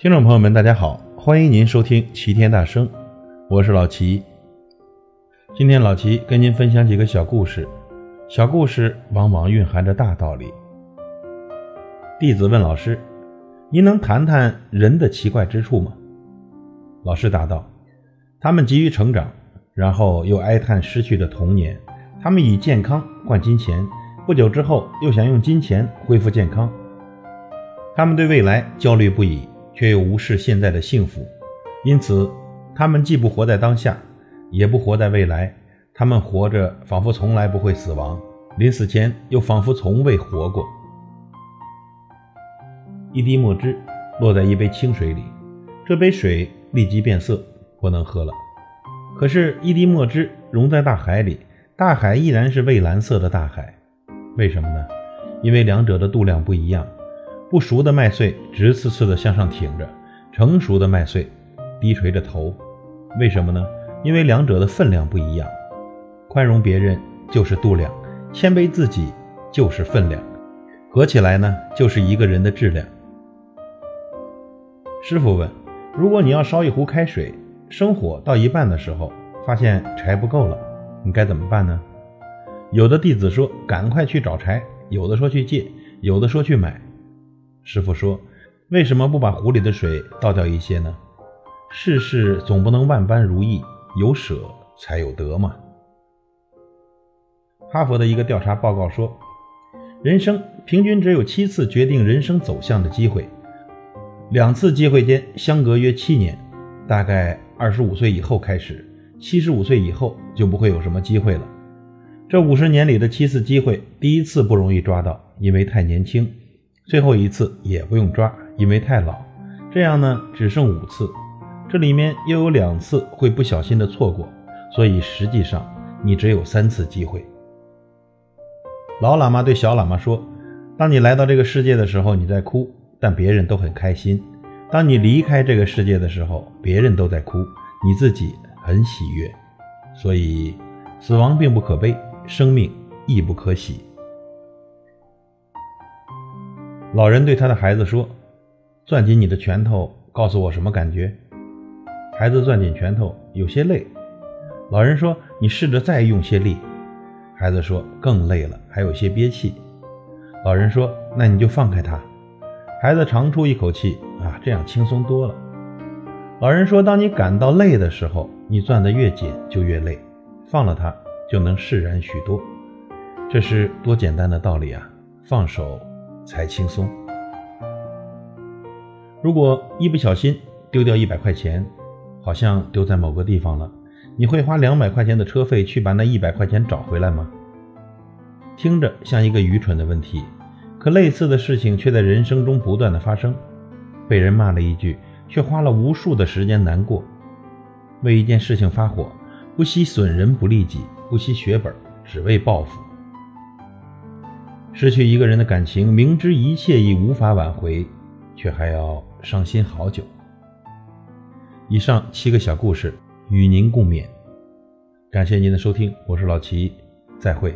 听众朋友们，大家好，欢迎您收听齐天大圣，我是老齐。今天老齐跟您分享几个小故事，小故事往往蕴含着大道理。弟子问老师：“您能谈谈人的奇怪之处吗？”老师答道：“他们急于成长，然后又哀叹失去的童年；他们以健康换金钱，不久之后又想用金钱恢复健康；他们对未来焦虑不已。”却又无视现在的幸福，因此，他们既不活在当下，也不活在未来。他们活着，仿佛从来不会死亡；临死前，又仿佛从未活过。一滴墨汁落在一杯清水里，这杯水立即变色，不能喝了。可是，一滴墨汁溶在大海里，大海依然是蔚蓝色的大海。为什么呢？因为两者的度量不一样。不熟的麦穗直刺刺地向上挺着，成熟的麦穗低垂着头。为什么呢？因为两者的分量不一样。宽容别人就是度量，谦卑自己就是分量，合起来呢，就是一个人的质量。师傅问：如果你要烧一壶开水，生火到一半的时候，发现柴不够了，你该怎么办呢？有的弟子说：赶快去找柴；有的说去借；有的说去买。师傅说：“为什么不把壶里的水倒掉一些呢？世事总不能万般如意，有舍才有得嘛。”哈佛的一个调查报告说，人生平均只有七次决定人生走向的机会，两次机会间相隔约七年，大概二十五岁以后开始，七十五岁以后就不会有什么机会了。这五十年里的七次机会，第一次不容易抓到，因为太年轻。最后一次也不用抓，因为太老。这样呢，只剩五次，这里面又有两次会不小心的错过，所以实际上你只有三次机会。老喇嘛对小喇嘛说：“当你来到这个世界的时候，你在哭，但别人都很开心；当你离开这个世界的时候，别人都在哭，你自己很喜悦。所以，死亡并不可悲，生命亦不可喜。”老人对他的孩子说：“攥紧你的拳头，告诉我什么感觉？”孩子攥紧拳头，有些累。老人说：“你试着再用些力。”孩子说：“更累了，还有些憋气。”老人说：“那你就放开他。”孩子长出一口气：“啊，这样轻松多了。”老人说：“当你感到累的时候，你攥得越紧就越累，放了它就能释然许多。这是多简单的道理啊！放手。”才轻松。如果一不小心丢掉一百块钱，好像丢在某个地方了，你会花两百块钱的车费去把那一百块钱找回来吗？听着像一个愚蠢的问题，可类似的事情却在人生中不断的发生。被人骂了一句，却花了无数的时间难过；为一件事情发火，不惜损人不利己，不惜血本，只为报复。失去一个人的感情，明知一切已无法挽回，却还要伤心好久。以上七个小故事与您共勉，感谢您的收听，我是老齐，再会。